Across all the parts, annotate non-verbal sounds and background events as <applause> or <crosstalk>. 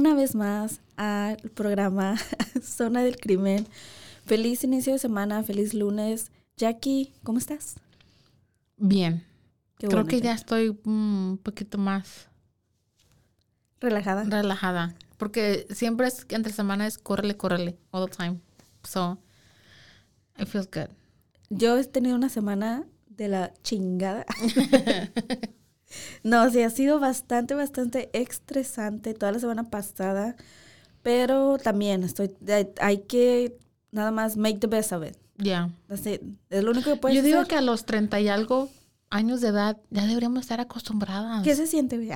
Una vez más al programa <laughs> Zona del Crimen. Feliz inicio de semana, feliz lunes. Jackie, ¿cómo estás? Bien. Qué Creo que ya estoy un poquito más relajada. relajada. Porque siempre es entre semana es córrele, córrele, all the time. So, it feels good. Yo he tenido una semana de la chingada. <laughs> no, sí, ha sido bastante, bastante estresante toda la semana pasada. Pero también estoy, hay- que nada más make the best of it. Yeah. That's it. Es lo único que puedes Yo digo hacer. que a los 30 y algo años de edad ya deberíamos estar acostumbradas. ¿Qué se siente? <laughs> <laughs>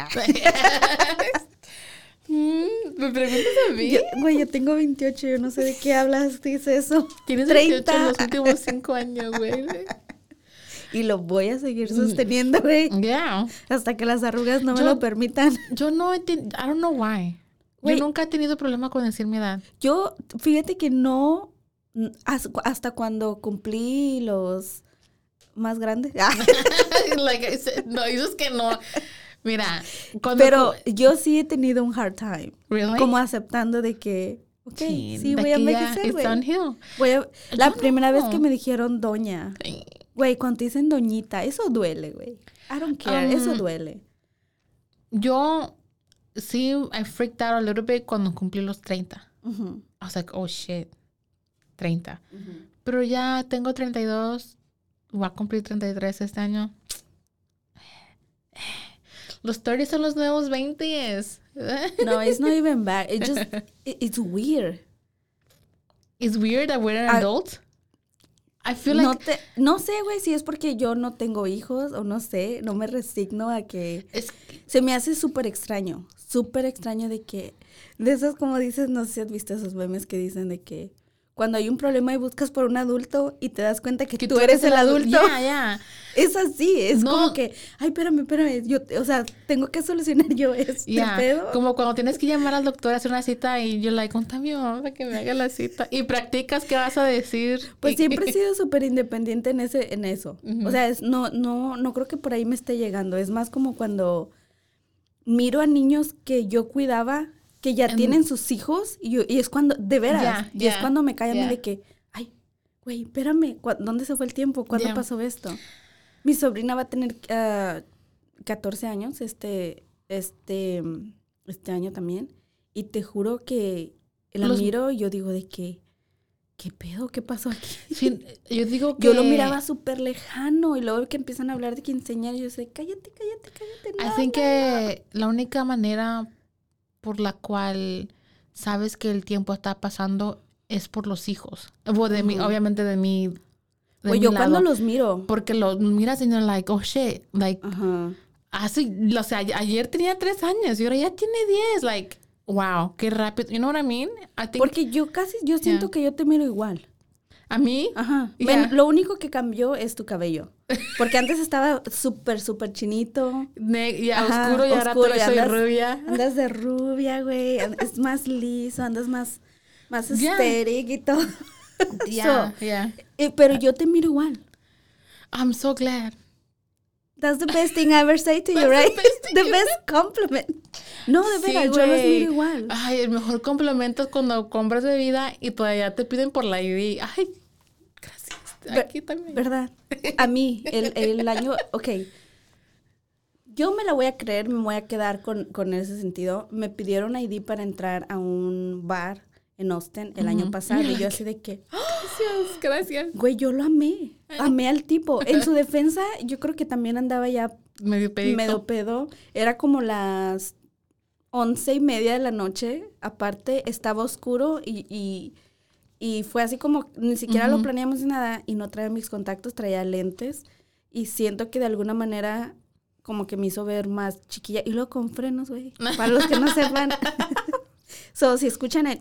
Mm, ¿Me preguntas a mí? Yo- Güey, yo tengo 28, yo no sé de qué hablas, dice eso. Tienes 30. 28 en los últimos 5 años, güey. Y lo voy a seguir Mm. sosteniendo, güey. Yeah. Hasta que las arrugas no me Yo- lo permitan. Yo no, enti- I don't know why. Güey. Yo nunca he tenido problema con decir mi edad. Yo, fíjate que no, as- hasta cuando cumplí los más grandes. <laughs> Like I said, no, dices que no. Mira, cuando Pero yo sí he tenido un hard time. Really? Como aceptando de que, ok, Sí, sí, voy a envejecer, güey. La primera vez no. que me dijeron doña. Güey, cuando te dicen doñita, eso duele, güey. I don't care, eso Um, duele. Yo sí, I freaked out a little bit cuando cumplí los 30. Ujú, I was like, oh shit, 30. ujú. Pero ya tengo 32, voy a cumplir 33 este año. Los 30 son los nuevos 20. No, it's not <laughs> even bad. It just, it- it's weird. It's weird that we're an adult. I feel no, te- no sé, güey, si es porque yo no tengo hijos o no sé, no me resigno a que... es, Se me hace súper extraño, súper extraño de que... De esos, como dices, no sé si has visto esos memes que dicen de que cuando hay un problema y buscas por un adulto y te das cuenta que, que tú eres el adu- adulto. Yeah, <laughs> yeah. <laughs> Es así, es No. como que, ay, espérame, espérame, yo, o sea, tengo que solucionar yo este Ya, pedo. como cuando tienes que llamar al doctor a hacer una cita y yo like, contame mi mamá para que me haga la cita y practicas qué vas a decir. Pues siempre he <laughs> sido súper independiente en ese, en eso. O sea, es, no, no, no creo que por ahí me esté llegando. Es más como cuando miro a niños que yo cuidaba, que ya En- tienen sus hijos, y, yo- y es cuando, de veras, y es cuando me cae a mí ya. de que, ay, güey, espérame, ¿cu- ¿dónde se fue el tiempo? ¿Cuándo pasó esto? Mi sobrina va a tener ah, 14 años este, este, este año también, y te juro que la Los- miro y yo digo de que, ¿qué pedo? ¿Qué pasó aquí? Sí, yo digo que Yo lo miraba súper lejano y luego que empiezan a hablar de quinceañera, yo sé, cállate, cállate, cállate. No, no, que la única manera por la cual sabes que el tiempo está pasando es por los hijos. O de mí, Ujú. obviamente de mí. De. Pues mi yo cuando lado. los miro. Porque los miras y you're like, oh shit, like, Ajá. hace, o sea, ayer tenía tres años y ahora ya tiene diez, like, wow, qué rápido. You know what I mean? I think, Porque yo casi, yo siento Yeah. que yo te miro igual. A mí, Ajá. Yeah. Ven, lo único que cambió es tu cabello. Porque antes estaba súper, súper chinito. ne- ya Ajá, oscuro y ahora oscuro, y soy andas- rubia. Andas de rubia, güey. Es más liso, andas más, más Yeah. aesthetic y todo. <laughs> Yeah. Eh, pero yo te miro igual. I'm so glad. That's the best thing I ever say to you, the right? best The best compliment. No, de Sí, veras, yo los miro igual. Ay, el mejor complemento es cuando compras bebida y todavía te piden por la ID. Ay. Aquí también. ¿Verdad? A mí, el, el año, ok. Yo me la voy a creer, me voy a quedar con, con ese sentido. Me pidieron ID para entrar a un bar en Austin el año pasado. Y yo <laughs> así de que, Gracias, gracias. güey, yo lo amé. Amé al tipo. En su defensa, yo creo que también andaba ya Medio pedito. medio pedo. Era como las once y media de la noche. Aparte, estaba oscuro y, y, y fue así como, ni siquiera lo planeamos ni nada. Y no traía mis contactos, traía lentes. Y siento que de alguna manera como que me hizo ver más chiquilla. Y luego con frenos, güey. <laughs> Para los que no sepan. <laughs> so, si escuchan el...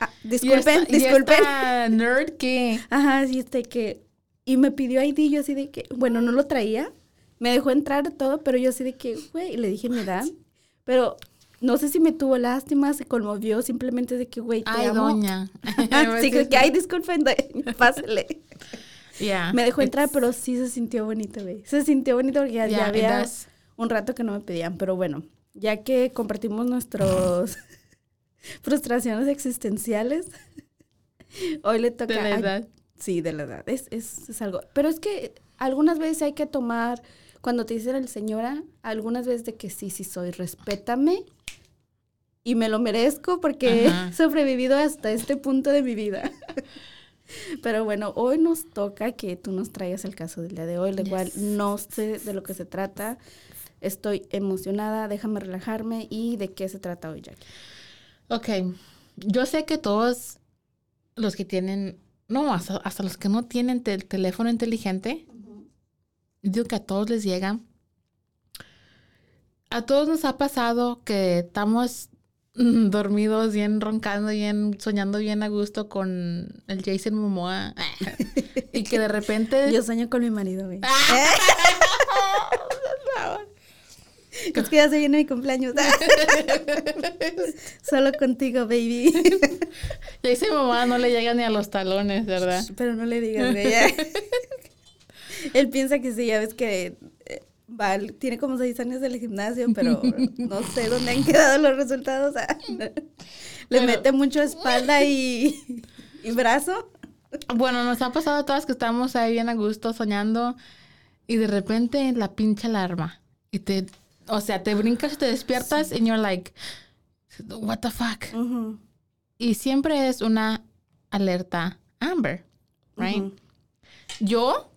ah, disculpen, esta- disculpen. nerd que... Ajá, sí, este que... Y me pidió ID, yo así de que, bueno, no lo traía. Me dejó entrar todo, pero yo así de que, güey, le dije mi edad. Pero no sé si me tuvo lástima, se conmovió, simplemente de que, güey, te Ay, amo. doña. <laughs> <laughs> Así que, ay, disculpen, <laughs> pásale. Yeah, Me dejó entrar, pero sí se sintió bonito, güey. Se sintió bonito porque ya, había un rato que no me pedían. Pero bueno, ya que compartimos nuestros frustraciones existenciales, hoy le toca... De la edad. Sí, de la edad. Es, es, es algo. Pero es que algunas veces hay que tomar, cuando te dicen el señora, algunas veces de que sí, sí soy, respétame y me lo merezco porque Ajá. <laughs> he sobrevivido hasta este punto de mi vida. <laughs> Pero bueno, hoy nos toca que tú nos traigas el caso del día de hoy, el cual Yes. no sé de lo que se trata. Estoy emocionada, déjame relajarme y de qué se trata hoy, Jackie. Ok, yo sé que todos los que tienen, no, hasta, hasta los que no tienen tel- teléfono inteligente, digo que a todos les llega. A todos nos ha pasado que estamos <laughs> dormidos, bien roncando, bien soñando bien a gusto con el Jason Momoa <laughs> y que de repente <laughs> Yo sueño con mi marido, güey. Ah. Es que ya se viene mi cumpleaños. Solo contigo, baby. Jason Momoa no le llega ni a los talones, ¿verdad? Pero no le digas, ya. Él piensa que sí, ya ves que eh, va, tiene como seis años del gimnasio, pero <laughs> no sé dónde han quedado los resultados. <laughs> Le Pero- mete mucho espalda y, <laughs> y brazo. Bueno, nos ha pasado a todas que estamos ahí bien a gusto soñando y de repente la pinche alarma y te, o sea, te brincas y te despiertas y you're like, what the fuck? Ujú, Y siempre es una alerta Amber, right? Yo,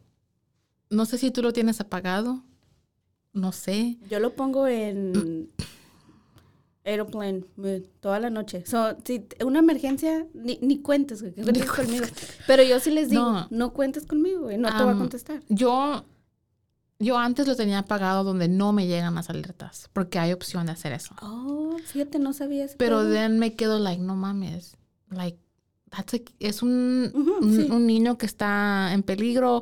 no sé si tú lo tienes apagado, no sé. Yo lo pongo en <clears throat> aeroplane mood toda la noche. So, si una emergencia, ni, ni cuentes, güey, que <laughs> cuentes conmigo. Pero yo sí les digo, No. no, cuentes conmigo, güey, no te voy a contestar. Yo, yo antes lo tenía apagado donde no me llegan las alertas, porque hay opción de hacer eso. Oh, fíjate, no sabía eso. Pero then me quedo like, no mames, like, that's a- es un, Ujú, un, sí. un niño que está en peligro.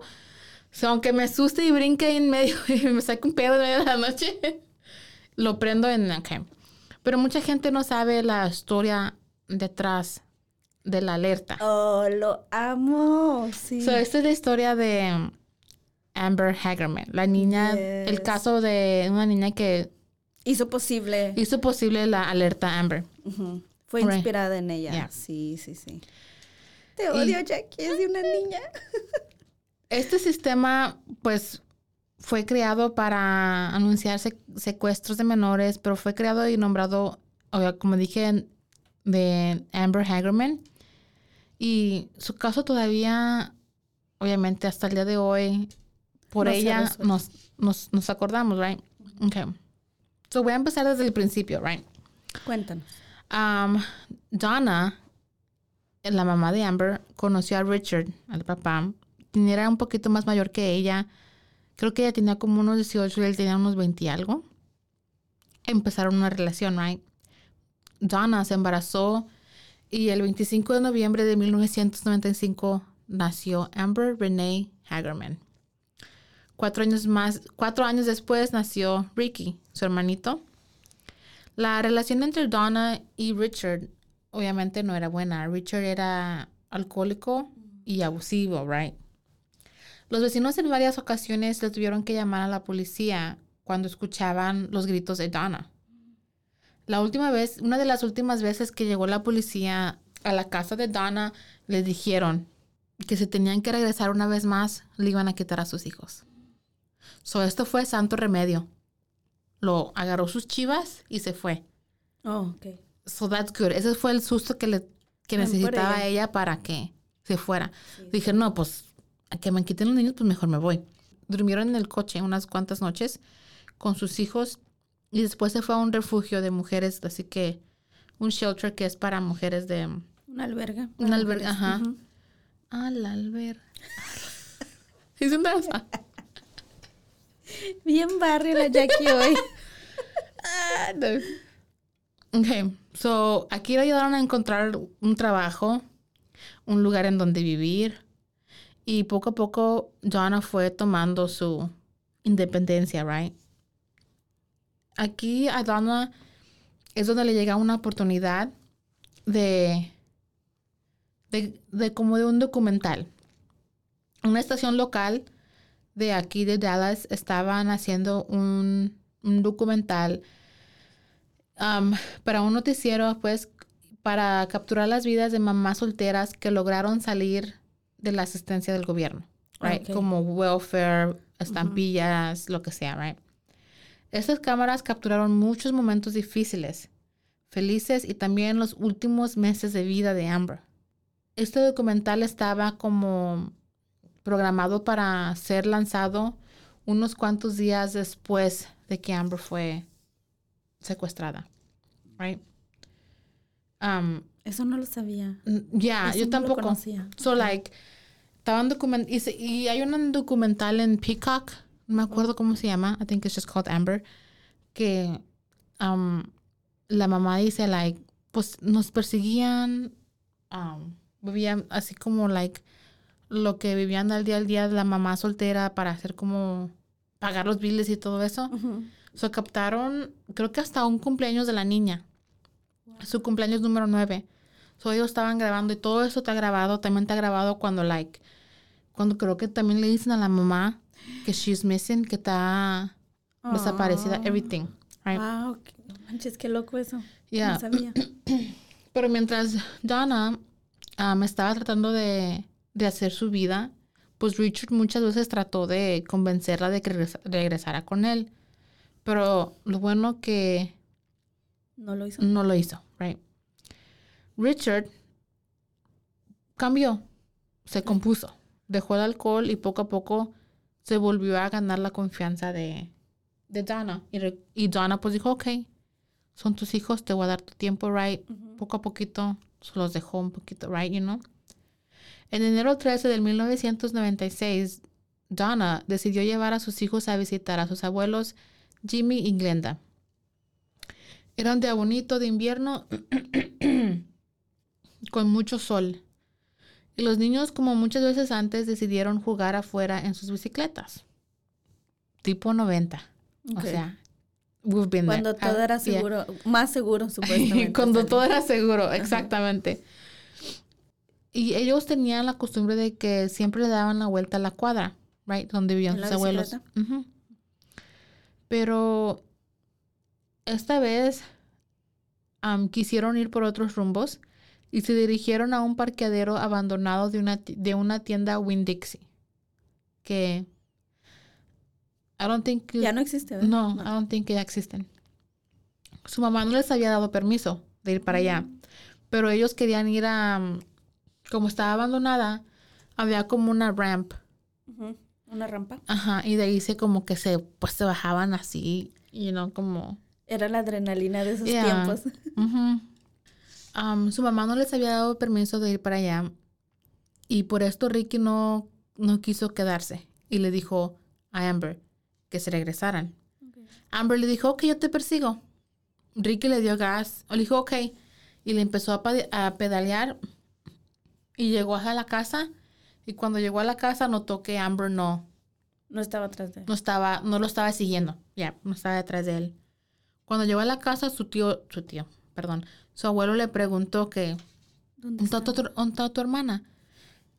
O sea, aunque me asuste y brinque en medio <laughs> y me saque un pedo en medio de la noche, <laughs> lo prendo en, ok. Pero mucha gente no sabe la historia detrás de la alerta. Oh, lo amo, sí. So, esta es la historia de um, Amber Hagerman, la niña, el Yes. caso de una niña que Hizo posible. hizo posible la alerta Amber. Ujú. Fue Right. inspirada en ella. Yeah. Sí, sí, sí. Te odio, Jackie, es de una niña. <laughs> Este sistema, pues, fue creado para anunciar sec- secuestros de menores, pero fue creado y nombrado, como dije, de Amber Hagerman. Y su caso todavía, obviamente, hasta el día de hoy, por No ella nos, nos, nos acordamos, right? Okay. So voy a empezar desde el principio, right? Cuéntanos. Um, Donna, la mamá de Amber, conoció a Richard, al papá. Era un poquito más mayor que ella. Creo que ella tenía como unos 18 y él tenía unos 20 y algo. Empezaron una relación, right? Donna se embarazó y el 25 de noviembre de 1995 nació Amber Renee Hagerman. Cuatro años más, cuatro años después nació Ricky, su hermanito. La relación entre Donna y Richard obviamente no era buena. Richard era alcohólico y abusivo, right? Los vecinos en varias ocasiones le tuvieron que llamar a la policía cuando escuchaban los gritos de Donna. La última vez, una de las últimas veces que llegó la policía a la casa de Donna, les dijeron que si tenían que regresar una vez más, le iban a quitar a sus hijos. So, esto fue santo remedio. Lo agarró sus chivas y se fue. Oh, ok. So that's good. Ese fue el susto que, le, que necesitaba ella. ella para que se fuera. Sí. Dije, no, pues a que me quiten los niños, pues mejor me voy. Durmieron en el coche unas cuantas noches con sus hijos y después se fue a un refugio de mujeres, así que un shelter que es para mujeres de... Una alberga. Una alberga, ajá. Ujú. Ah, la alberga. Fun? Bien barrio la Jackie hoy. Ah, no. Ok, so aquí le ayudaron a encontrar un trabajo, un lugar en donde vivir y poco a poco Donna fue tomando su independencia, right? Aquí a Donna es donde le llega una oportunidad de, de, de como de un documental. Una estación local de aquí de Dallas estaban haciendo un, un documental um, para un noticiero, pues, para capturar las vidas de mamás solteras que lograron salir de la asistencia del gobierno, right? Ok. Como welfare, estampillas, lo que sea, right? Estas cámaras capturaron muchos momentos difíciles, felices y también los últimos meses de vida de Amber. Este documental estaba como programado para ser lanzado unos cuantos días después de que Amber fue secuestrada. Right? Um, Eso no lo sabía. n- ya, Eso yo no lo tampoco. conocía. So, like, estaban document y, se- y hay un documental en Peacock, no me acuerdo cómo se llama, I think it's just called Amber, que um, la mamá dice, like, pues nos perseguían, um, vivían así como, like, lo que vivían al día al día de la mamá soltera para hacer como pagar los biles y todo eso. Ujú. So, captaron, creo que hasta un cumpleaños de la niña. Su cumpleaños número 9. So, ellos estaban grabando y todo eso está grabado. También está grabado cuando, like, cuando creo que también le dicen a la mamá que she's missing, que está desaparecida, Ah. everything. Right? Wow, qué- no manches, qué loco eso. Yeah. No sabía. <clears throat> Pero mientras Donna um, estaba tratando de, de hacer su vida, pues Richard muchas veces trató de convencerla de que regresa- regresara con él. Pero lo bueno que No lo hizo. no lo hizo, right? Richard cambió, se compuso, dejó el alcohol y poco a poco se volvió a ganar la confianza de, de Donna. Y, re- y Donna pues dijo, ok, son tus hijos, te voy a dar tu tiempo, right? Poco a poquito se los dejó un poquito, right, you know? En enero 13 del 1996, Donna decidió llevar a sus hijos a visitar a sus abuelos Jimmy y Glenda. Era un día bonito de invierno con mucho sol. Y los niños, como muchas veces antes, decidieron jugar afuera en sus bicicletas. Tipo 90. Ok. O sea, we've been there. Cuando todo Ah, era yeah. seguro, más seguro <laughs> supuestamente. <laughs> Cuando todo era seguro, exactamente. Y ellos tenían la costumbre de que siempre le daban la vuelta a la cuadra, right, donde vivían ¿En sus abuelos. Pero esta vez am, quisieron ir por otros rumbos y se dirigieron a un parqueadero abandonado de una, de una tienda Winn-Dixie. Que I don't think Ya no existe, ¿verdad? no, I don't think que ya existen. Su mamá no les había dado permiso de ir para allá, pero ellos querían ir a, como estaba abandonada, había como una ramp. Una rampa. ajá, y de ahí se como que se, pues se bajaban así, y no como, Era la adrenalina de esos Yeah. tiempos. Su mamá no les había dado permiso de ir para allá, y por esto Ricky no, no quiso quedarse, y le dijo a Amber que se regresaran. Amber le dijo, ok, yo te persigo. Ricky le dio gas, o le dijo, ok, y le empezó a, a pedalear y llegó a la casa. Y cuando llegó a la casa notó que Amber no, No estaba atrás de él. no estaba, no lo estaba siguiendo, ya, no estaba detrás de él. Cuando llegó a la casa, su tío, su tío, perdón, su abuelo le preguntó que, ¿Dónde ¿dónde está tu, dónde está tu hermana?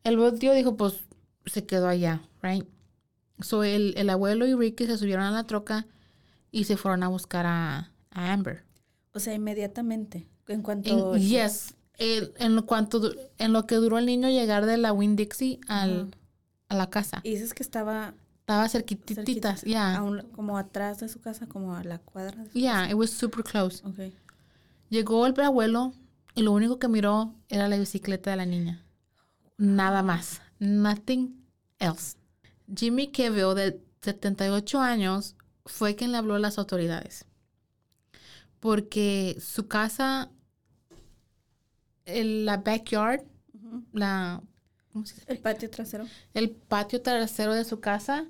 El tío dijo, pues, se quedó allá, right? So, el, el abuelo y Ricky se subieron a la troca y se fueron a buscar a, a Amber. O sea, inmediatamente. En En- cuanto. yes, el- en, lo cuanto, en lo que duró el niño llegar de la Winn Dixie al, a la casa. Y dices que estaba Estaba cerquititas, cerquita, yeah. a un- como atrás de su casa, como a la cuadra. Yeah, it was super close. casa. Llegó el abuelo y lo único que miró era la bicicleta de la niña. Nada más. Nothing else. Jimmy Keville, de 78 años, fue quien le habló a las autoridades. Porque su casa, el- la backyard, la, ¿cómo se dice? El patio trasero. el patio trasero de su casa,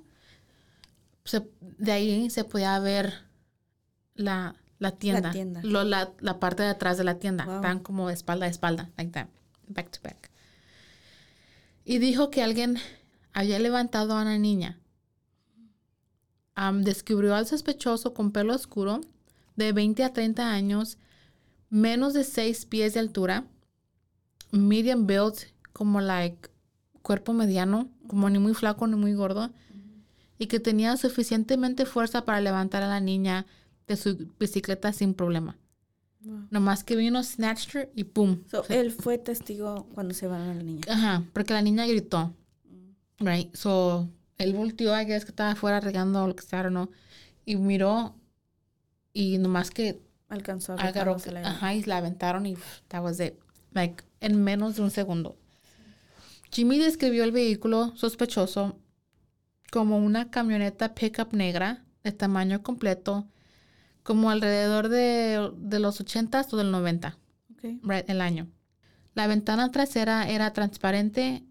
se- de ahí se podía ver la, la tienda. tienda. Lo- la, la parte de atrás de la tienda. Wow. Estaban como espalda a espalda, like that, back to back. Y dijo que alguien había levantado a una niña. Am, descubrió al sospechoso con pelo oscuro, de 20 a 30 años, menos de 6 pies de altura, medium build, como like cuerpo mediano, como ni muy flaco ni muy gordo, y que tenía suficientemente fuerza para levantar a la niña de su bicicleta sin problema. Wow. Nomás que vino, snatched her y ¡pum! So, Se- él fue testigo cuando se van a la niña. Ajá, porque la niña gritó. Mm. Right, so él volteó, guess que estaba afuera regando o lo que sea, no, y miró y nomás que Alcanzó a agarró, la ajá, y la aventaron y that was it, like en menos de un segundo. Jimmy describió el vehículo sospechoso como una camioneta pickup negra de tamaño completo, como alrededor de, de los 80 o del 90 Ok. right, el año. La ventana trasera era transparente,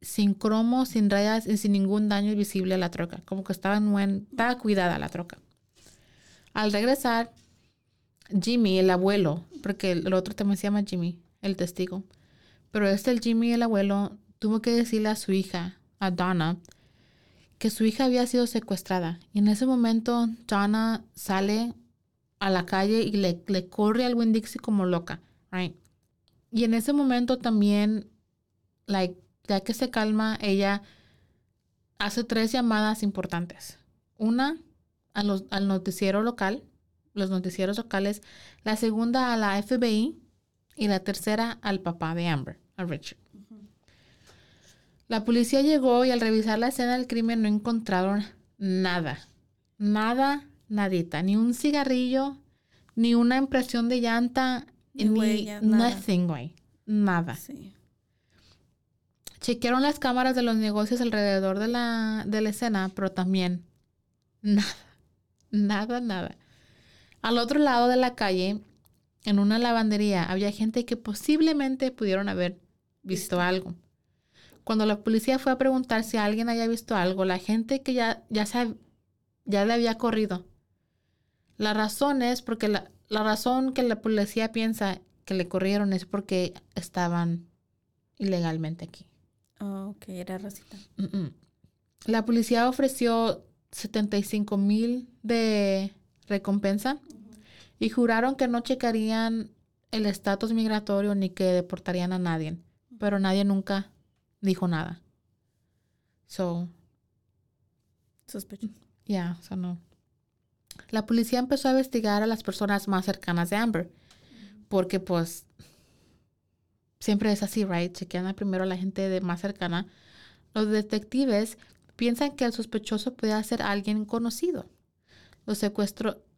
sin cromo, sin rayas y sin ningún daño visible a la troca. Como que estaba, en buen- estaba cuidada la troca. Al regresar, Jimmy, el abuelo, porque el otro también se llama Jimmy, el testigo, pero este, el Jimmy, el abuelo, tuvo que decirle a su hija, a Donna, que su hija había sido secuestrada. Y en ese momento, Donna sale a la calle y le, le corre al Winn-Dixie como loca, right? Y en ese momento también, like, ya que se calma, ella hace tres llamadas importantes. Una a los- al noticiero local, los noticieros locales, la segunda a la FBI y la tercera al papá de Amber, a Richard. La policía llegó y al revisar la escena del crimen no encontraron nada. Nada, nadita. Ni un cigarrillo, ni una impresión de llanta, Ni ni, nothing, güey. Nada. Sí. Chequearon las cámaras de los negocios alrededor de la, de la escena, pero también <laughs> nada, nada, nada. Al otro lado de la calle, en una lavandería, había gente que posiblemente pudieron haber visto algo. Cuando la policía fue a preguntar si alguien había visto algo, la gente que ya, ya, se, ya le había corrido. La razón es porque la, la razón que la policía piensa que le corrieron es porque estaban ilegalmente aquí. Oh, ok, era racista. La policía ofreció 75 mil de recompensa y juraron que no checarían el estatus migratorio ni que deportarían a nadie. Pero nadie nunca dijo nada. So, Sospecho. yeah, so no. La policía empezó a investigar a las personas más cercanas de Amber. Porque pues siempre es así, right? Chequean primero a la gente más cercana. Los detectives piensan que el sospechoso puede ser alguien conocido. Los,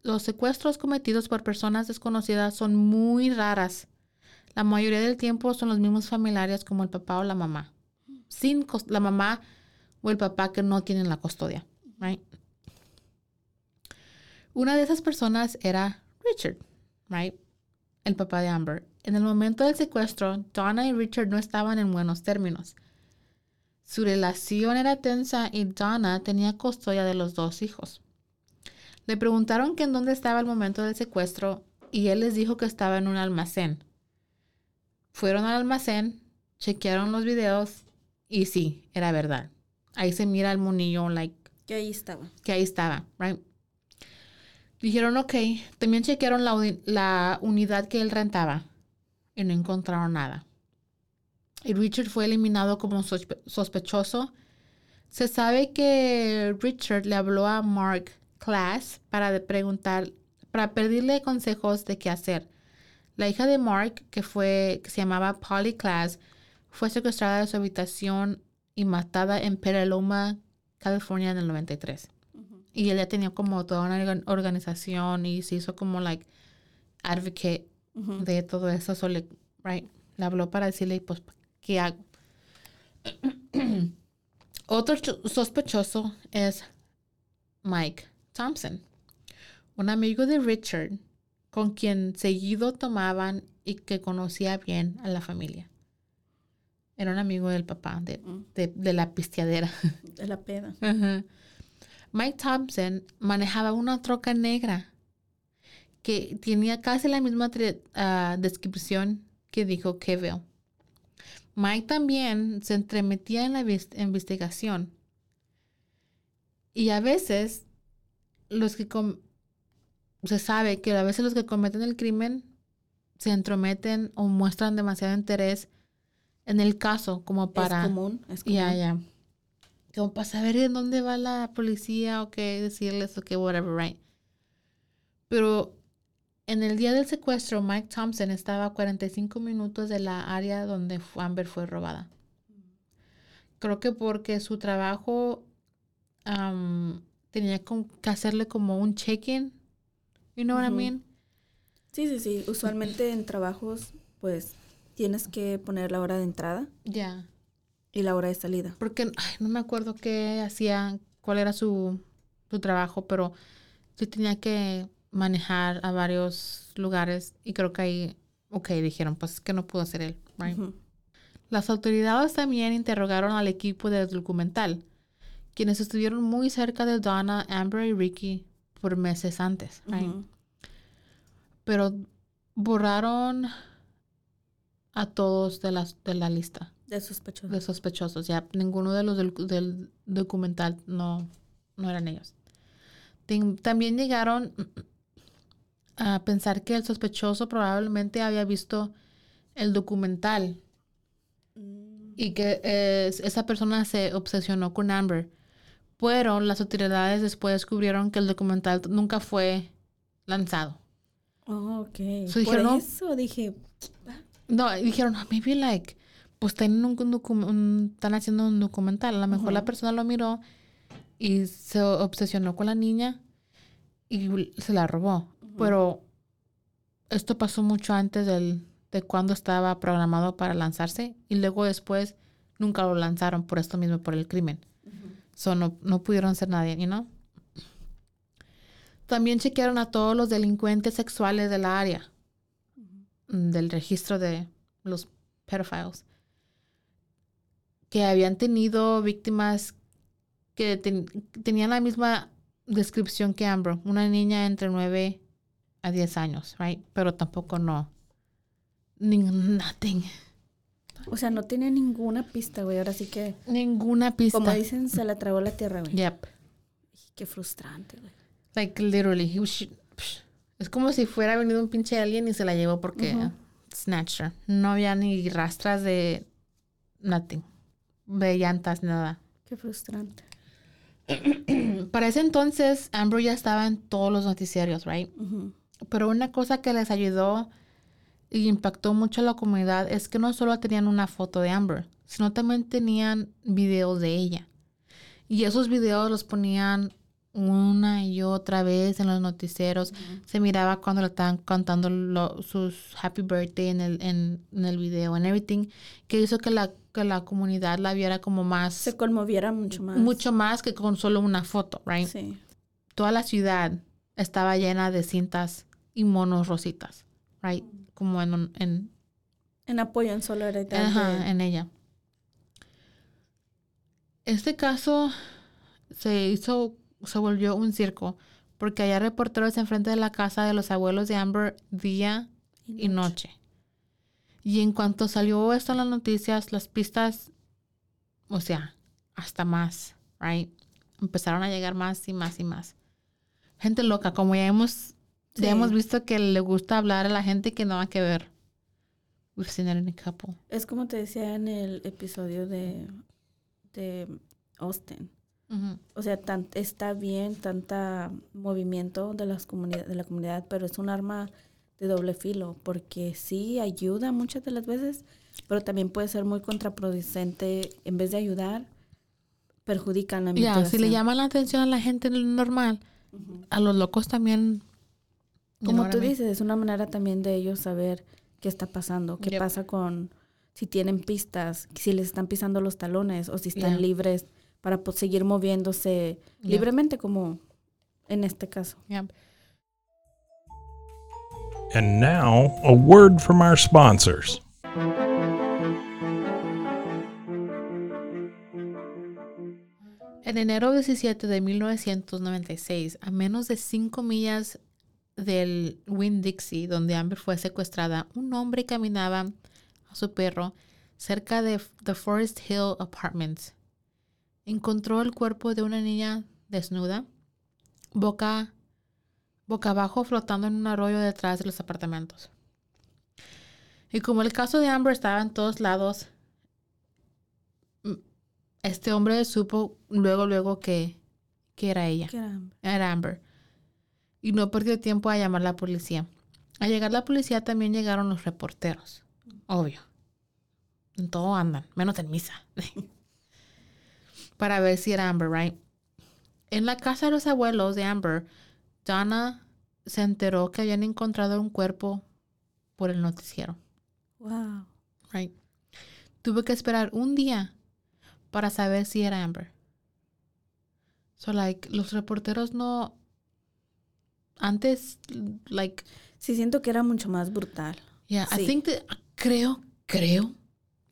los secuestros cometidos por personas desconocidas son muy raras. La mayoría del tiempo son los mismos familiares como el papá o la mamá. Sin la mamá o el papá que no tienen la custodia. Right? Una de esas personas era Richard, right? el papá de Amber. En el momento del secuestro, Donna y Richard no estaban en buenos términos. Su relación era tensa y Donna tenía custodia de los dos hijos. Le preguntaron que en dónde estaba el momento del secuestro y él les dijo que estaba en un almacén. Fueron al almacén, chequearon los videos y sí, era verdad. Ahí se mira el monillo, like, Que ahí estaba. que ahí estaba, right? Dijeron, ok, también chequearon la, la unidad que él rentaba y no encontraron nada. Y Richard fue eliminado como sospe- sospechoso. Se sabe que Richard le habló a Mark Class para preguntar, para pedirle consejos de qué hacer. La hija de Mark, que fue, que se llamaba Polly Class, fue secuestrada de su habitación y matada en Petaluma, California en el 93. Y ella tenía como toda una organ- organización y se hizo como like advocate de todo eso. So le, right, le habló para decirle, pues, ¿qué hago? <clears throat> Otro cho- sospechoso es Mike Thompson, un amigo de Richard con quien seguido tomaban y que conocía bien a la familia. Era un amigo del papá, de, de, de la pisteadera. De la peda. <laughs> Ajá. Mike Thompson manejaba una troca negra que tenía casi la misma ah, descripción que dijo Kevin. Mike también se entremetía en la investigación. Y a veces los que com- se sabe que a veces los que cometen el crimen se entrometen o muestran demasiado interés en el caso como para Es común. Es común. ya, ya. Como para saber en dónde va la policía o qué decirles o qué, whatever, right? Pero en el día del secuestro, Mike Thompson estaba a 45 minutos de la área donde Amber fue robada. Creo que porque su trabajo am, tenía que hacerle como un check-in. You know what I mean? Sí, sí, sí. Usualmente en trabajos, pues, tienes que poner la hora de entrada Ya. Y la hora de salida. Porque ay, no me acuerdo qué hacía, cuál era su, su trabajo, pero sí tenía que manejar a varios lugares y creo que ahí, ok, dijeron, pues es que no pudo hacer él. right? Las autoridades también interrogaron al equipo del documental, quienes estuvieron muy cerca de Donna, Amber y Ricky por meses antes. right? Pero borraron a todos de, las, de la lista. De sospechosos. de sospechosos. Ya ninguno de los del, del documental no, no eran ellos. También llegaron a pensar que el sospechoso probablemente había visto el documental Mm, y que eh, esa persona se obsesionó con Amber. Pero las autoridades después descubrieron que el documental nunca fue lanzado. Oh, ok. So Por dijeron, no. eso dije, No, y dijeron, "Ah, maybe like, pues tienen un, docu- un- están haciendo un documental. A lo mejor la persona lo miró y se obsesionó con la niña y se la robó. Pero esto pasó mucho antes del, de cuando estaba programado para lanzarse y luego después nunca lo lanzaron por esto mismo, por el crimen. So no, no pudieron ser nadie, you know? También chequearon a todos los delincuentes sexuales de la área, mm, del registro de los pedophiles, que habían tenido víctimas que ten- tenían la misma descripción que Amber, una niña entre 9 a 10 años, right? Pero tampoco no. Nothing. o sea, no tiene ninguna pista, güey. Ahora sí que, Ninguna pista. como dicen, se la tragó la tierra, güey. Yep. Qué frustrante, güey. Like literally. he was- Es como si fuera venido un pinche alien y se la llevó porque Ujú. snatched her. No había ni rastras de nothing. De llantas, nada. Qué frustrante. <clears throat> Para ese entonces, Amber ya estaba en todos los noticiarios, right? Pero una cosa que les ayudó y impactó mucho a la comunidad es que no solo tenían una foto de Amber, sino también tenían videos de ella. Y esos videos los ponían una y otra vez en los noticieros. Se miraba cuando le estaban cantando lo- sus happy birthday en el, en, en el video, en everything, que hizo que la, que la comunidad la viera como más, Se conmoviera mucho más. mucho más que con solo una foto, right? Sí. toda la ciudad estaba llena de cintas y monos rositas, right? Como en, un- en, En apoyo en solidaridad. ajá, de- en ella. Este caso se hizo, se volvió un circo porque había reporteros enfrente de la casa de los abuelos de Amber día y noche. Y en cuanto salió esto en las noticias, las pistas, o sea, hasta más, right? Empezaron a llegar más y más y más. Gente loca, como ya hemos, Sí. ya hemos visto que le gusta hablar a la gente que no va que ver. We've seen it in a couple. Es como te decía en el episodio de, de Austin. O sea, tan, está bien tanta movimiento de, las comunidad, de la comunidad, pero es un arma de doble filo, porque sí ayuda muchas de las veces, pero también puede ser muy contraproducente. En vez de ayudar, perjudican la Ya, si le llaman la atención a la gente normal, a los locos también. Como tú dices, es una manera también de ellos saber qué está pasando, qué Yep. pasa con si tienen pistas, si les están pisando los talones o si están Yeah. libres para seguir moviéndose libremente como en este caso. And now, a word from our sponsors. En enero 17 de 1996, a menos de 5 millas del Winn-Dixie, donde Amber fue secuestrada, un hombre caminaba a su perro cerca de The Forest Hill Apartments. Encontró el cuerpo de una niña desnuda, boca, boca abajo, flotando en un arroyo detrás de los apartamentos. Y como el caso de Amber estaba en todos lados, este hombre supo luego, luego que, que era ella, Caramba. era Amber. Y no perdió tiempo a llamar a la policía. Al llegar la policía también llegaron los reporteros. Obvio. En todo andan, menos en misa. <laughs> Para ver si era Amber, right? En la casa de los abuelos de Amber, Donna se enteró que habían encontrado un cuerpo por el noticiero. Wow. Right. Tuve que esperar un día para saber si era Amber. So, like, los reporteros no. Antes, like, Sí, siento que era mucho más brutal. yeah, I think that, creo, creo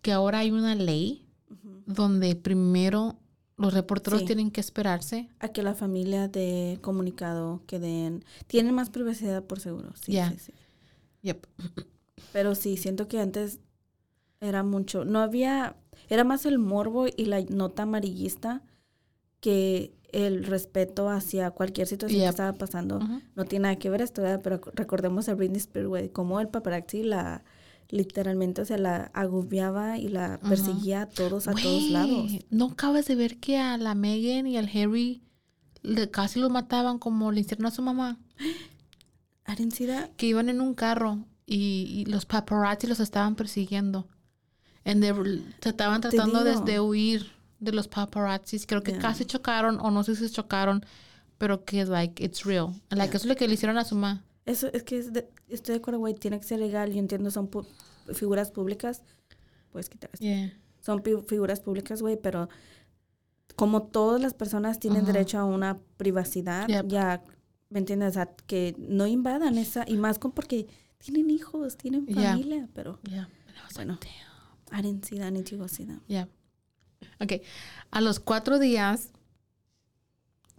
que ahora hay una ley donde primero los reporteros Sí. tienen que esperarse. A que la familia de comunicado que den... Tienen más privacidad por seguro. Sí, sí, sí. Yep. Pero sí, siento que antes era mucho. No había. Era más el morbo y la nota amarillista que el respeto hacia cualquier situación que estaba pasando. No tiene nada que ver esto, ¿verdad? Pero recordemos a Britney Spears, güey, como el paparazzi la literalmente, o sea, la agobiaba y la perseguía a todos, a todos lados. ¿No acabas de ver que a la Megan y al Harry le- casi los mataban como le hicieron a su mamá? I didn't see that. que iban en un carro y, y los paparazzi los estaban persiguiendo. And they se estaban tratando de, huir de los paparazzis. Creo que Yeah. casi chocaron o no sé si se chocaron, pero que like it's real. Like eso es lo que le hicieron a su mamá. Eso es que es de- estoy de acuerdo, güey, tiene que ser legal. Yo entiendo, son pu- figuras públicas. Puedes quitar esto. Yeah. son figuras públicas, güey, pero como todas las personas tienen derecho a una privacidad, Yep. ya, ¿me entiendes? Que no invadan esa, y más con porque tienen hijos, tienen Yeah. familia, pero Yeah. Was like, bueno, go see that. Yeah. Ok. A los cuatro días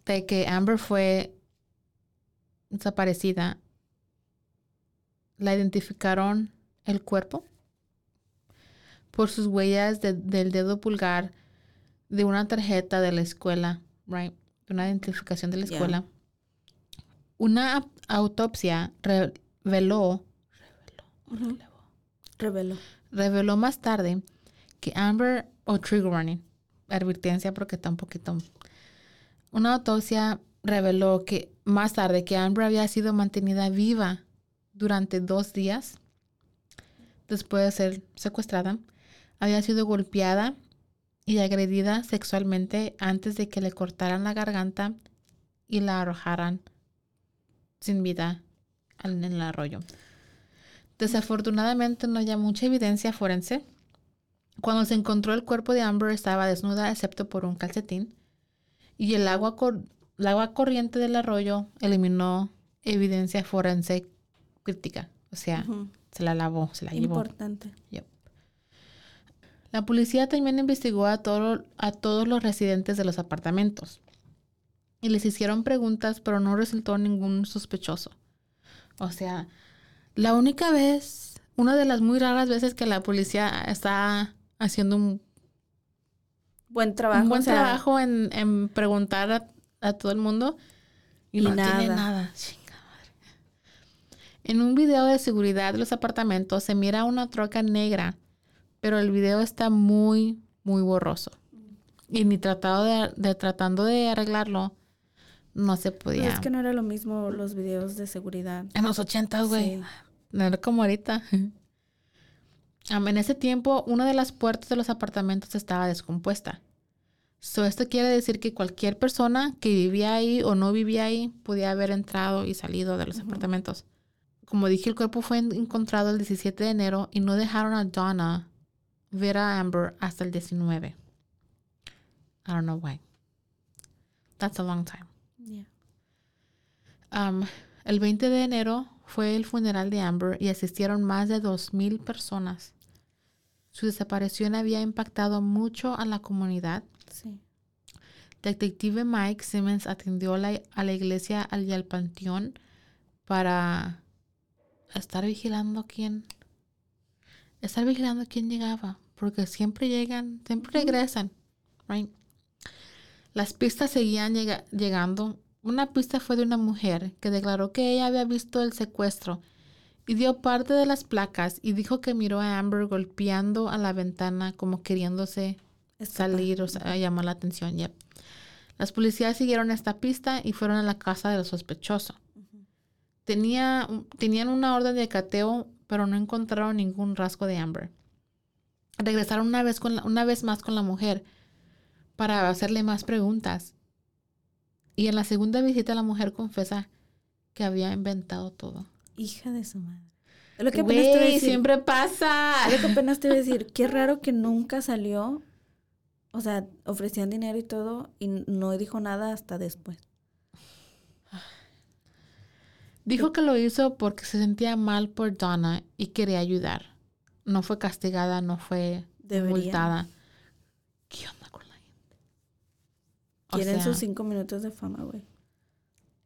de que Amber fue desaparecida, la identificaron el cuerpo por sus huellas de- del dedo pulgar de una tarjeta de la escuela, right? Una identificación de la Yeah. escuela. Una autopsia reveló Ujú. Revelo. reveló más tarde que Amber, o trigger warning, advertencia porque está un poquito. Una autopsia reveló que más tarde que Amber había sido mantenida viva durante dos días después de ser secuestrada, había sido golpeada y agredida sexualmente antes de que le cortaran la garganta y la arrojaran sin vida en el arroyo. Desafortunadamente no había mucha evidencia forense. Cuando se encontró el cuerpo de Amber estaba desnuda excepto por un calcetín y el agua, cor- el agua corriente del arroyo eliminó evidencia forense crítica. O sea, se la lavó, se la llevó. Importante. Yep. La policía también investigó a, todo- a todos los residentes de los apartamentos y les hicieron preguntas, pero no resultó ningún sospechoso. O sea, la única vez, una de las muy raras veces que la policía está haciendo un, Buen trabajo. un buen trabajo en, en preguntar a, a todo el mundo y, Y no tiene nada. En un video de seguridad de los apartamentos se mira una troca negra, pero el video está muy, muy borroso. Y ni tratado de, de- tratando de arreglarlo, no se podía. es que no era lo mismo los videos de seguridad. En los ochentas, güey. Sí. No era como ahorita. <laughs> En ese tiempo, una de las puertas de los apartamentos estaba descompuesta. So, esto quiere decir que cualquier persona que vivía ahí o no vivía ahí podía haber entrado y salido de los apartamentos. Como dije, el cuerpo fue en- encontrado el 17 de enero y no dejaron a Donna ver a Amber hasta el 19. I don't know why. That's a long time. Yeah. Um, el 20 de enero fue el funeral de Amber y asistieron más de 2.000 personas. Su desaparición había impactado mucho a la comunidad. Sí. Detective Mike Simmons atendió la- a la iglesia y al panteón para estar vigilando quién estar vigilando quién llegaba porque siempre llegan siempre regresan right? las pistas seguían llega- llegando una pista fue de una mujer que declaró que ella había visto el secuestro y dio parte de las placas y dijo que miró a Amber golpeando a la ventana como queriéndose salir o sea, llamar la atención. yep. Las policías siguieron esta pista y fueron a la casa del sospechoso. Tenía, tenían una orden de cateo, pero no encontraron ningún rasgo de Amber. Regresaron una vez, con la- una vez más con la mujer para hacerle más preguntas. Y en la segunda visita la mujer confesa que había inventado todo. Hija de su madre. Lo que apenas te a Güey, decir. siempre pasa. Lo que apenas te iba a decir. Qué raro que nunca salió. O sea, ofrecían dinero y todo y no dijo nada hasta después. Dijo que lo hizo porque se sentía mal por Donna y quería ayudar. No fue castigada, no fue Debería. multada. ¿Qué onda con la gente? O Quieren sea, sus cinco minutos de fama, güey.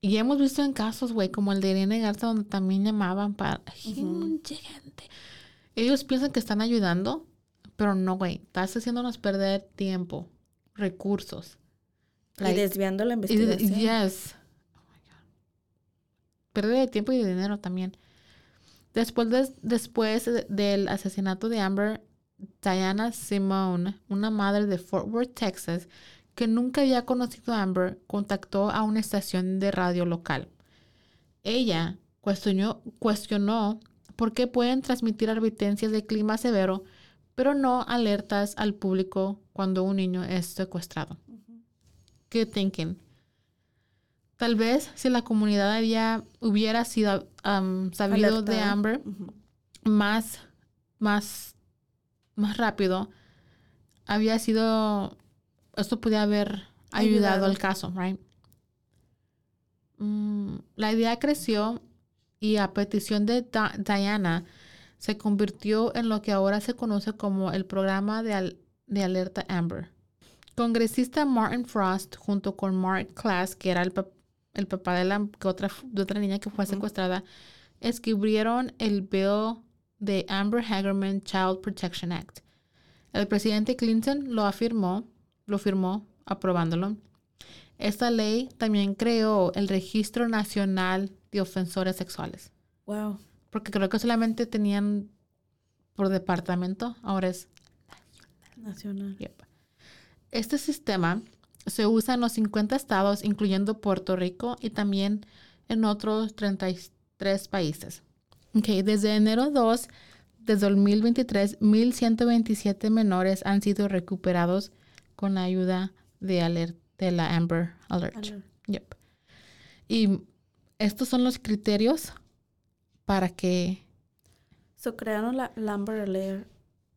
Y hemos visto en casos, güey, como el de Irene Garza, donde también llamaban para Mucha gente. Ellos piensan que están ayudando, pero no, güey. Estás haciéndonos perder tiempo, recursos. y desviando la investigación. yes. Pérdida de tiempo y de dinero también. Después, de- después de- del asesinato de Amber, Diana Simone, una madre de Fort Worth, Texas, que nunca había conocido a Amber, contactó a una estación de radio local. Ella cuestionó, cuestionó por qué pueden transmitir advertencias de clima severo, pero no alertas al público cuando un niño es secuestrado. Good thinking. Tal vez si la comunidad había, hubiera sido um, sabido de. Amber más, más, más rápido, había sido, esto podía haber ayudado, al caso, right? Mm, la idea creció y a petición de Da- Diana se convirtió en lo que ahora se conoce como el programa de, al- de alerta Amber. Congresista Martin Frost junto con Mark Class, que era el, pap- el papá de la que otra, de otra niña que fue secuestrada, escribieron el bill de Amber Hagerman Child Protection Act. El presidente Clinton lo afirmó, lo firmó aprobándolo. Esta ley también creó el Registro Nacional de Ofensores Sexuales, Wow. porque creo que solamente tenían por departamento, ahora es Nacional. Yep. Este sistema se usa en los 50 estados, incluyendo Puerto Rico y también en otros 33 países. Ok, desde enero 2 de 2023, 1.127 menores han sido recuperados con la ayuda de, alert- de la Amber Alert. Alert. Yep. Y estos son los criterios para que, So crearon la, la Amber Alert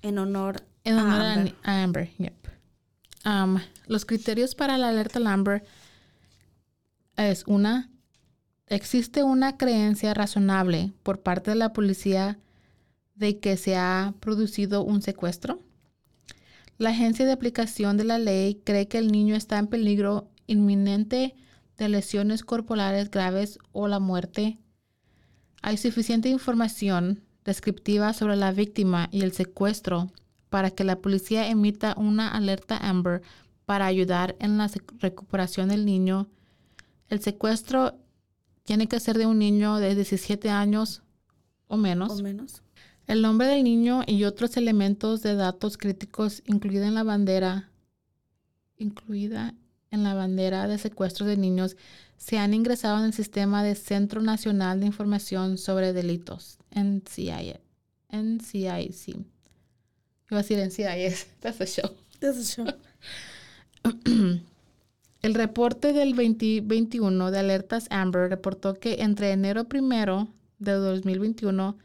en honor en a honor a Amber. a Amber, yep. Um, los criterios para la alerta Amber es una, existe una creencia razonable por parte de la policía de que se ha producido un secuestro. La agencia de aplicación de la ley cree que el niño está en peligro inminente de lesiones corporales graves o la muerte. Hay suficiente información descriptiva sobre la víctima y el secuestro para que la policía emita una alerta Amber para ayudar en la recuperación del niño. El secuestro tiene que ser de un niño de 17 años o menos. o menos. El nombre del niño y otros elementos de datos críticos, incluida en la bandera, incluida en la bandera de secuestros de niños se han ingresado en el sistema de Centro Nacional de Información sobre Delitos. NCIC. Iba a decir NCIS, that's a show. This is show. El reporte del 2021 de Alertas Amber reportó que entre enero primero de 2021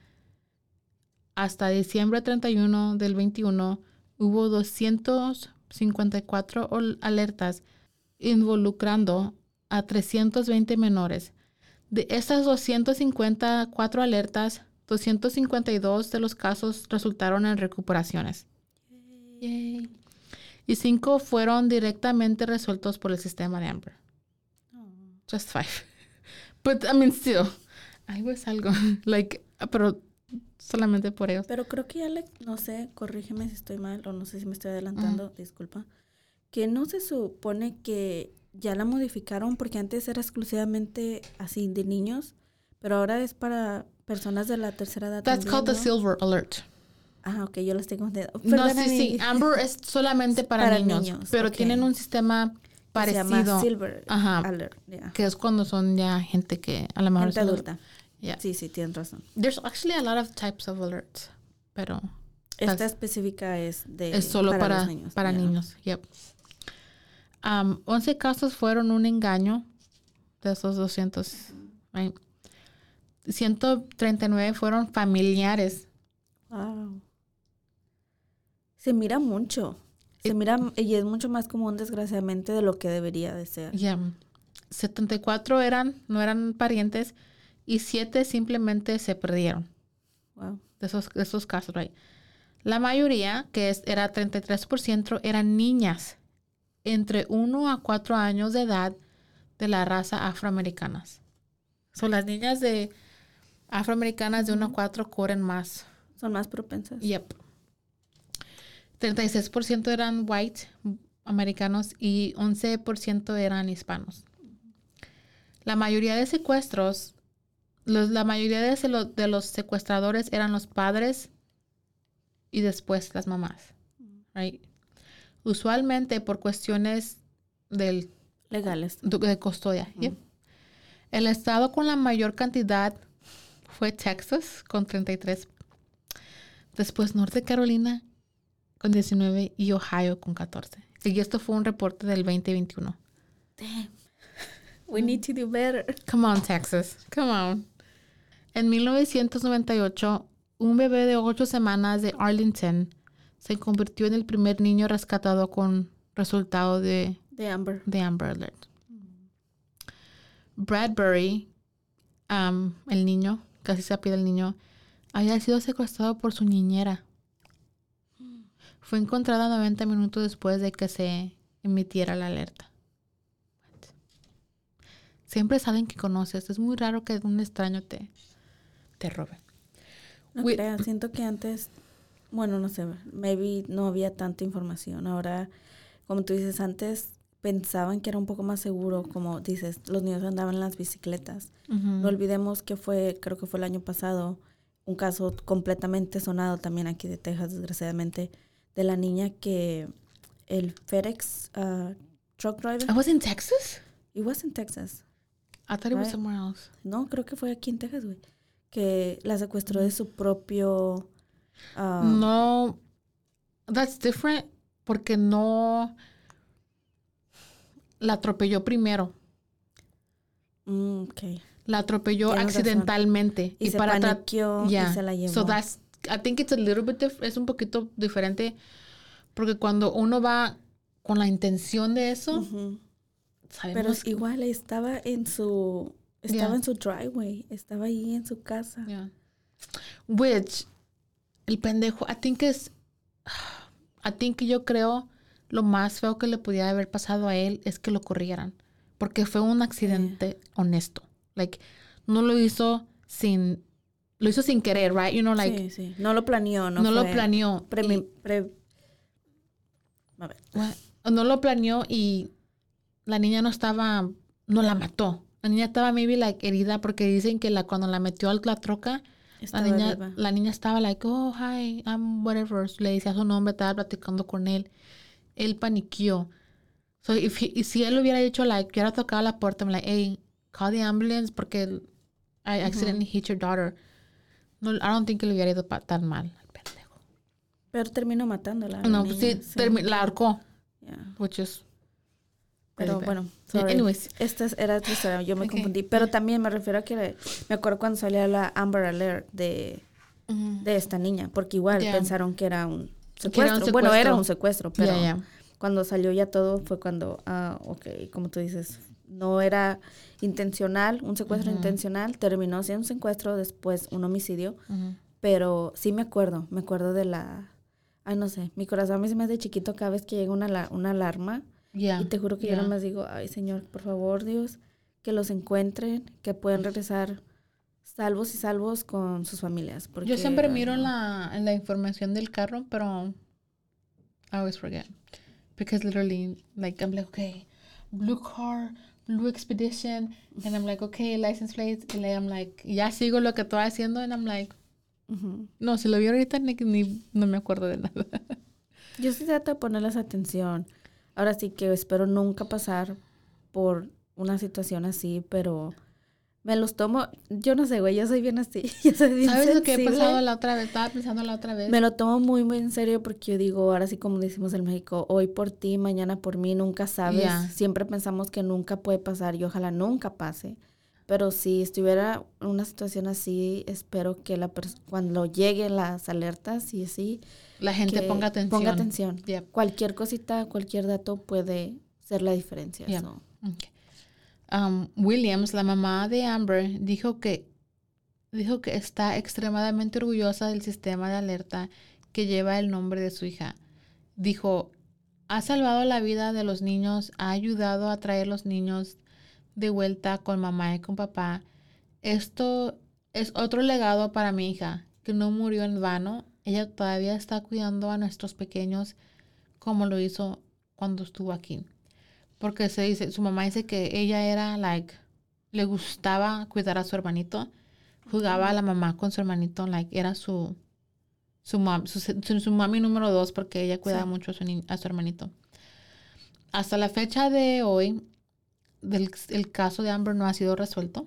hasta diciembre 31 del 21 hubo 254 ol- alertas involucrando a 320 menores. De estas 254 alertas, 252 de los casos resultaron en recuperaciones. Yay. Y cinco fueron directamente resueltos por el sistema de Amber. Just five. <laughs> But, I mean, still. Algo es algo. <laughs> Like, pero solamente por ellos. Pero creo que ya le, no sé, corrígeme si estoy mal o no sé si me estoy adelantando, disculpa. Que no se supone que ya la modificaron porque antes era exclusivamente así de niños, pero ahora es para personas de la tercera edad. That's también, called the ¿no? silver alert. Ah, ok, yo lo estoy confundiendo. No, sí, sí. Amber es solamente para, Para niños, niños, Pero ok. tienen un sistema que Se parecido. llama Silver Ajá. Alert. ya. Que es cuando son ya gente que a lo mejor Gente adulta. Yeah. Sí, sí, tienes razón. There's actually a lot of types of alerts. Pero Esta específica es de es solo para, los niños. para ya. niños. Yep. Um, 11 casos fueron un engaño de esos 200. right? 139 fueron familiares. Wow. Se mira mucho. Se It- mira y es mucho más común desgraciadamente de lo que debería de ser. Yeah. 74 eran, no eran parientes y 7 simplemente se perdieron Wow. de esos, de esos casos. Right? La mayoría, que es, era 33%, eran niñas entre 1 a 4 años de edad de la raza afroamericanas. Son las niñas de afroamericanas de 1 a 4 corren más. Son más propensas. Yep. 36% eran white americanos y 11% eran hispanos. La mayoría de secuestros, los- la mayoría de, los secuestradores eran los padres y después las mamás. Right? Usualmente por cuestiones del Legales. de custodia. yep. El estado con la mayor cantidad fue Texas con 33. Después Norte Carolina con 19 y Ohio con 14. Y esto fue un reporte del 2021. Damn. We need to do better. Come on, Texas. Come on. En 1998, un bebé de 8 semanas de Arlington se convirtió en el primer niño rescatado con resultado de De Amber. de Amber Alert. Bradbury, um, el niño, casi se apellida el niño, había sido secuestrado por su niñera. Fue encontrada 90 minutos después de que se emitiera la alerta. Siempre alguien que conoces. Es muy raro que un extraño te, te robe. No We- creas, siento que antes, bueno, no sé, maybe no había tanta información. Ahora, como tú dices, antes pensaban que era un poco más seguro, como dices, los niños andaban en las bicicletas. No olvidemos que fue, creo que fue el año pasado, un caso completamente sonado también aquí de Texas, desgraciadamente, de la niña que el FedEx uh, truck driver, I was in Texas? it was in Texas. I thought it was somewhere else. No, creo que fue aquí en Texas, güey. Que la secuestró de su propio... ah, No, that's different porque no la atropelló primero. mm, ok. La atropelló Tienes razón. accidentalmente Y, se para paniqueó Yeah. y se la llevó. So that's I think it's a little bit es un poquito diferente porque cuando uno va con la intención de eso, Ujú. sabemos Pero igual estaba en su... Estaba Yeah. en su driveway. Estaba ahí en su casa. Yeah. Which, el pendejo, I think es, <sighs> I think que yo creo lo más feo que le pudiera haber pasado a él es que lo corrieran. Porque fue un accidente honesto. Like, no lo hizo sin, lo hizo sin querer, right? You know, like, sí, sí. No lo planeó, no no, lo planeó. premi- y- pre- A ver. What? no lo planeó y la niña no estaba, no la mató. La niña estaba maybe like herida porque dicen que la, cuando la metió a la troca, la niña, viva. la niña estaba like, oh, hi, I'm whatever. Le decía su nombre, estaba platicando con él. Él paniqueó. So if he- y si él hubiera dicho, like, hubiera tocado la puerta, I'm like, hey, call the ambulance porque I accidentally hit your daughter. No, I don't think que le hubiera ido tan mal al pendejo. Pero terminó matándola. la No, pues sí, sí. la ahorcó, Yeah. which is Pero bueno, sorry. anyways. Esta es- era otra historia, yo me Ok. confundí. Pero también me refiero a que me acuerdo cuando salía la Amber Alert de, de esta niña, porque igual Yeah. pensaron que era un Era secuestro. Bueno, era un secuestro, pero Yeah, yeah. cuando salió ya todo fue cuando, ah, ok, como tú dices, no era intencional, un secuestro intencional, terminó siendo un secuestro, después un homicidio, pero sí me acuerdo, me acuerdo de la, ay no sé, mi corazón mí se me hace chiquito cada vez que llega una, una alarma Yeah. y te juro que yo nada más digo, ay Señor, por favor Dios, que los encuentren, que puedan regresar salvos y salvos con sus familias. Porque, Yo siempre miro la, la información del carro, pero I always forget. Because literally, like, I'm like, okay, blue car, blue expedition, and I'm like, okay, license plates, y like, I'm like, ya sigo lo que estoy haciendo, and I'm like, no, si lo vi ahorita, ni, ni- no me acuerdo de nada. <laughs> Yo sí trato de ponerles atención. Ahora sí que espero nunca pasar por una situación así, pero me los tomo, yo no sé, güey, yo soy bien así, <laughs> yo soy bien ¿Sabes lo que he sensible. pasado la otra vez? Estaba pensando la otra vez. Me lo tomo muy, muy en serio porque yo digo, ahora sí como decimos en México, hoy por ti, mañana por mí, nunca sabes. Ya. Siempre pensamos que nunca puede pasar y ojalá nunca pase. Pero si estuviera en una situación así, espero que la cuando lleguen las alertas y así, la gente ponga atención. Ponga atención. Yep. Cualquier cosita, cualquier dato puede ser la diferencia. Yeah. so. Ok. Um, Williams, la mamá de Amber, dijo que dijo que está extremadamente orgullosa del sistema de alerta que lleva el nombre de su hija. Dijo, ha salvado la vida de los niños, ha ayudado a traer los niños de vuelta con mamá y con papá. Esto es otro legado para mi hija, que no murió en vano. Ella todavía está cuidando a nuestros pequeños como lo hizo cuando estuvo aquí. Porque se dice, su mamá dice que ella era like, le gustaba cuidar a su hermanito. Jugaba a la mamá con su hermanito, like, era su, su, mam- su, su, su mami número dos porque ella cuidaba Sí. mucho a su, a su hermanito. Hasta la fecha de hoy, del, el caso de Amber no ha sido resuelto.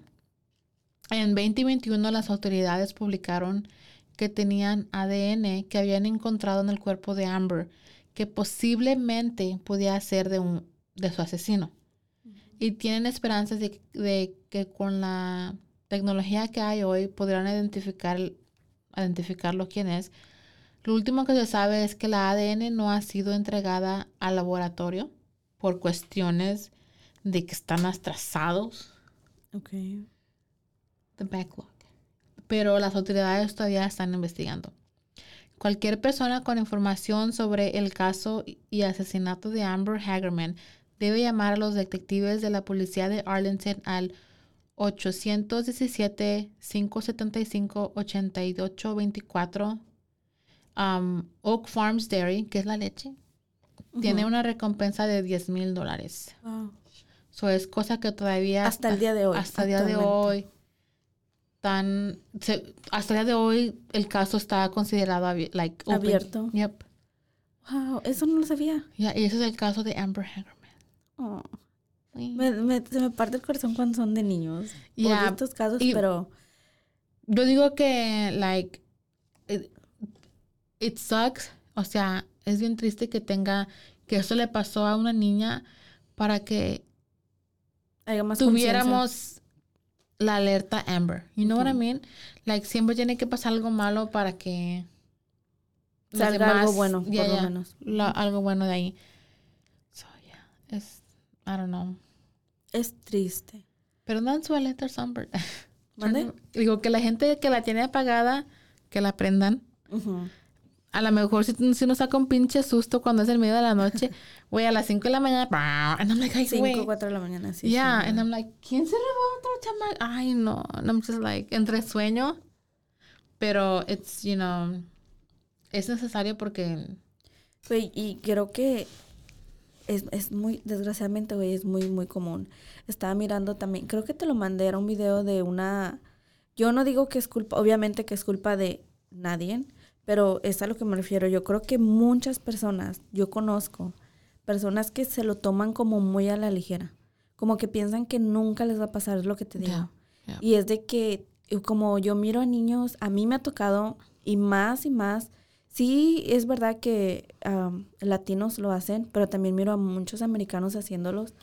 En 2021 las autoridades publicaron que tenían ADN que habían encontrado en el cuerpo de Amber, que posiblemente podía ser de, un, de su asesino. Y tienen esperanzas de, de que con la tecnología que hay hoy podrán identificar, identificarlo quién es. Lo último que se sabe es que la ADN no ha sido entregada al laboratorio por cuestiones de que están atrasados Okay. the backlog. Pero las autoridades todavía están investigando. Cualquier persona con información sobre el caso y asesinato de Amber Hagerman debe llamar a los detectives de la policía de Arlington al 817-575-8824. Um, Oak Farms Dairy, que es la leche, tiene una recompensa de 10 mil dólares. Wow. So es cosa que todavía Hasta el día de hoy, Hasta el día de hoy. Tan, se- hasta el día de hoy el caso está considerado abi- like, open. Abierto. Yep. Wow, eso no lo sabía. Ya, y ese es el caso de Amber Hagerman. Oh. Me, me- se me parte el corazón cuando son de niños. Ya, Por estos casos, y- pero Yo digo que, like, it, it sucks. O sea, es bien triste que tenga, que eso le pasó a una niña para que más tuviéramos la alerta Amber. You know what I mean? Like, siempre tiene que pasar algo malo para que Salga algo demás- bueno, Ya, por lo ya, menos. la- algo bueno de ahí. So, yeah. Es, I don't know. Es triste. Pero dan su alerta Amber. <laughs> ¿Mande? Digo, que la gente que la tiene apagada, que la prendan. Ujú. A lo mejor si, si nos saca un pinche susto cuando es el medio de la noche, <laughs> güey, a las 5 de la mañana, and I'm like, ay, Cinco, güey. cuatro de la mañana, sí. yeah, sí, and. I'm like, ¿quién se robó otro chamaco? Ay, no. And I'm just like, entre sueño, pero it's, you know, es necesario porque, Güey, y creo que es, es muy, desgraciadamente, güey, es muy, muy común. Estaba mirando también, creo que te lo mandé, era un video de una... Yo no digo que es culpa, obviamente que es culpa de nadie, pero es a lo que me refiero. Yo creo que muchas personas, yo conozco personas que se lo toman como muy a la ligera. Como que piensan que nunca les va a pasar lo que te digo. Yeah, yeah. Y es de que, como yo miro a niños, a mí me ha tocado, y más y más, sí es verdad que am, latinos lo hacen, pero también miro a muchos americanos haciéndolos,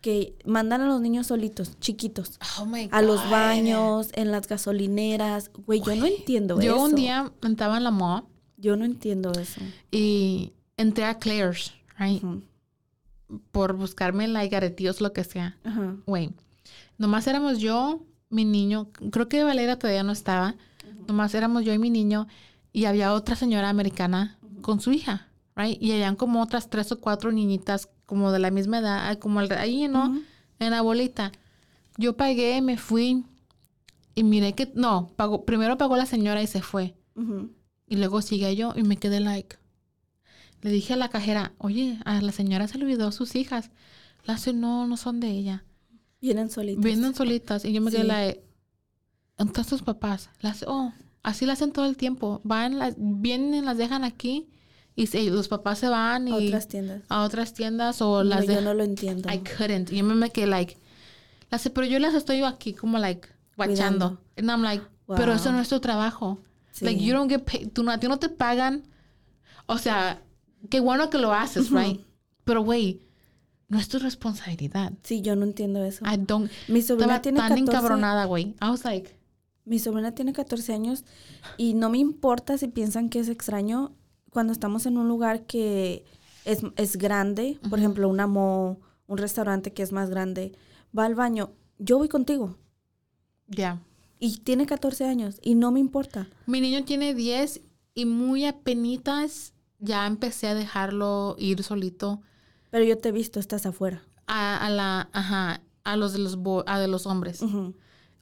que mandan a los niños solitos, chiquitos, Oh my a los God. baños, en las gasolineras. Güey, yo no entiendo Yo eso. un día estaba en la mall Yo no entiendo eso. y entré a Claire's, right? Por buscarme like aretillos, lo que sea. Güey, nomás éramos yo, mi niño, creo que Valera todavía no estaba, nomás éramos yo y mi niño, y había otra señora americana con su hija, right? Y habían como otras tres o cuatro niñitas como de la misma edad, como el- ahí, ¿no? En la bolita. Yo pagué, me fui y miré que, no, pagó, primero pagó la señora y se fue. Y luego sigue yo y me quedé like. Le dije a la cajera, oye, a la señora se le olvidó sus hijas. La hace, no, no son de ella. Vienen solitos. Vienen solitas. Y yo me quedé like, entonces tus papás. Las, oh, así la hacen todo el tiempo. Van, las, vienen, las dejan aquí y se- los papás se van y a otras tiendas. a otras tiendas o No, las yo dejan. no lo entiendo. I couldn't. Yo me quedé like, las, pero yo las estoy aquí como like, watchando. And I'm like, pero eso Wow. no es tu trabajo. Like, Sí. you don't get paid. Tú no, a ti no te pagan. O sea, qué bueno que lo haces, right? Pero, güey, no es tu responsabilidad. Sí, yo no entiendo eso. I don't. Mi sobrina tiene tan 14. encabronada, güey. I was like, Mi sobrina tiene 14 años y no me importa si piensan que es extraño cuando estamos en un lugar que es, es grande, por ejemplo, una mall, un restaurante que es más grande, va al baño, yo voy contigo ya. y tiene 14 años y no me importa. Mi niño tiene 10 y muy apenitas ya empecé a dejarlo ir solito Pero yo te he visto, estás afuera. a, a la, ajá, a los de los, bo- a de los hombres.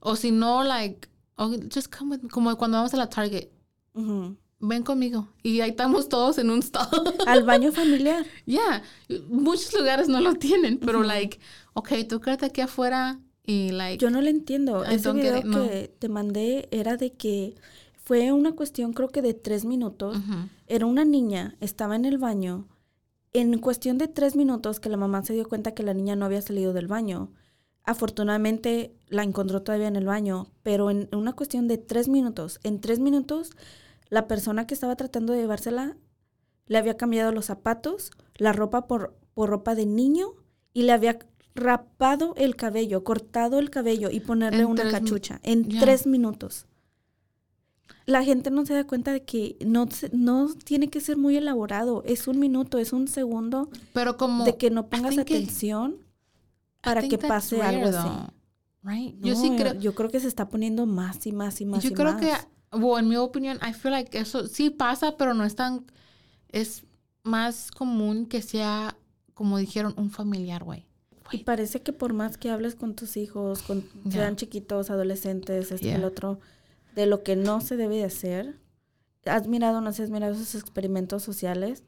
O si no, like, oh, just come with me. Como cuando vamos a la Target. Ven conmigo. Y ahí estamos todos en un stall. <laughs> Al baño familiar. Ya, muchos lugares no lo tienen, pero like, ok, tú quédate aquí afuera y like, Yo no le entiendo. I Ese don't get video it, no. que te mandé era de que fue una cuestión creo que de tres minutos. Era una niña, estaba en el baño. En cuestión de tres minutos que la mamá se dio cuenta que la niña no había salido del baño. Afortunadamente la encontró todavía en el baño, pero en una cuestión de tres minutos, en tres minutos, la persona que estaba tratando de llevársela le había cambiado los zapatos, la ropa por, por ropa de niño y le había rapado el cabello, cortado el cabello y ponerle En una cachucha en tres minutos. La gente no se da cuenta de que no, no tiene que ser muy elaborado. Es un minuto, es un segundo pero como de que no pongas atención para que pase rare, algo así. though, right? yo sí creo, Yo creo que se está poniendo más y más y más. yo y creo más. que, bueno, en mi opinión, I feel like eso sí pasa, pero no es tan, es más común que sea, como dijeron, un familiar, güey. Y parece que por más que hables con tus hijos, con, Ya. sean chiquitos, adolescentes, este y Yeah. el otro, de lo que no se debe de hacer. ¿Has mirado, no sé, has mirado esos experimentos sociales?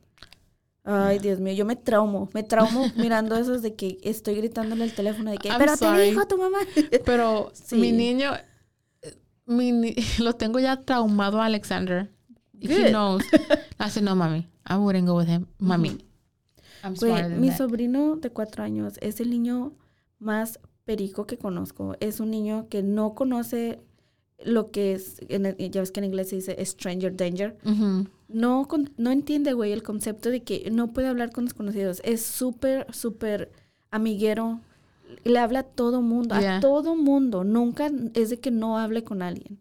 Ay, Dios mío, yo me traumo, me traumo <laughs> mirando esos de que estoy gritándole el teléfono de que, I'm pero te sorry. dijo tu mamá. <laughs> Pero Sí. mi niño, eh, mi ni- <laughs> lo tengo ya traumado a Alexander. He Good. knows. I said, no, mami, I wouldn't go with him. Mami, I'm than mi that. sobrino de cuatro años es el niño más perico que conozco. Es un niño que no conoce lo que es, en el- ya ves que en inglés se dice stranger danger. Ujú. No, con- no entiende, güey, el concepto de que no puede hablar con desconocidos. Es súper, súper amiguero. Le habla a todo mundo, Yeah. a todo mundo. Nunca es de que no hable con alguien.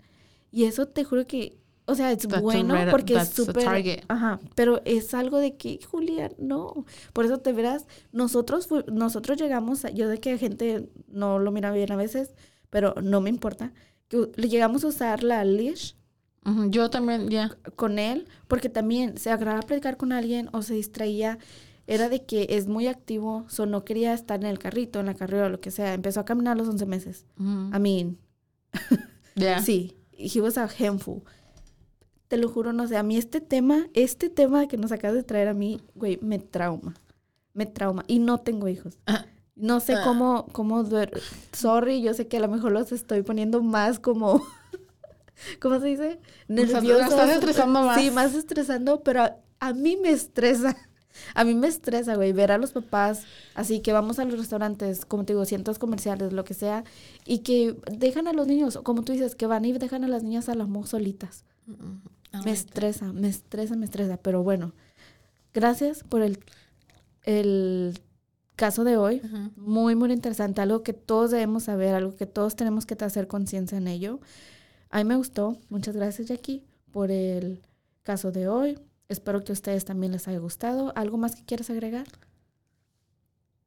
Y eso te juro que, o sea, es That's bueno red- porque es súper... Ajá, pero es algo de que, Julia, no. Por eso te verás, nosotros, nosotros llegamos, a- yo sé que gente no lo mira bien a veces, pero no me importa, que le llegamos a usar la leash Yo también, ya. con él, porque también se agradaba platicar con alguien o se distraía. Era de que es muy activo, so no quería estar en el carrito, en la carrera o lo que sea. Empezó a caminar a los 11 meses. Ujú. I mean, <laughs> Ya. sí, he was a handful. Te lo juro, no sé, a mí este tema, este tema que nos acabas de traer a mí, güey, me trauma. Me trauma. Y no tengo hijos. Ah. No sé Ah. cómo, cómo, duer- sorry, yo sé que a lo mejor los estoy poniendo más como, <laughs> ¿cómo se dice? O sea, Nerviosos. estás estresando más. Sí, más estresando, pero a, a mí me estresa. <laughs> A mí me estresa, güey, ver a los papás, así que vamos a los restaurantes, como te digo, cientos comerciales, lo que sea, y que dejan a los niños, como tú dices, que van y dejan a las niñas a las mo solitas. Me estresa, me estresa, me estresa, pero bueno, gracias por el, el caso de hoy. Muy, muy interesante, algo que todos debemos saber, algo que todos tenemos que hacer conciencia en ello. A mí me gustó. Muchas gracias, Jackie, por el caso de hoy. Espero que a ustedes también les haya gustado. ¿Algo más que quieras agregar?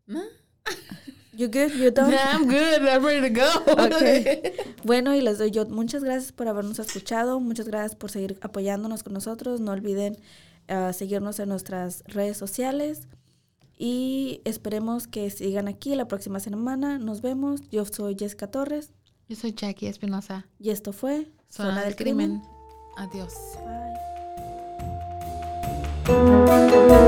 No. You good? You done? Yeah, I'm good. I'm ready to go. Ok. <laughs> Bueno, y les doy yo muchas gracias por habernos escuchado. Muchas gracias por seguir apoyándonos con nosotros. No olviden ah, seguirnos en nuestras redes sociales. Y esperemos que sigan aquí la próxima semana. Nos vemos. Yo soy Jessica Torres. Yo soy Jackie Espinosa. Y esto fue Zona, del Crimen. Adiós. Bye.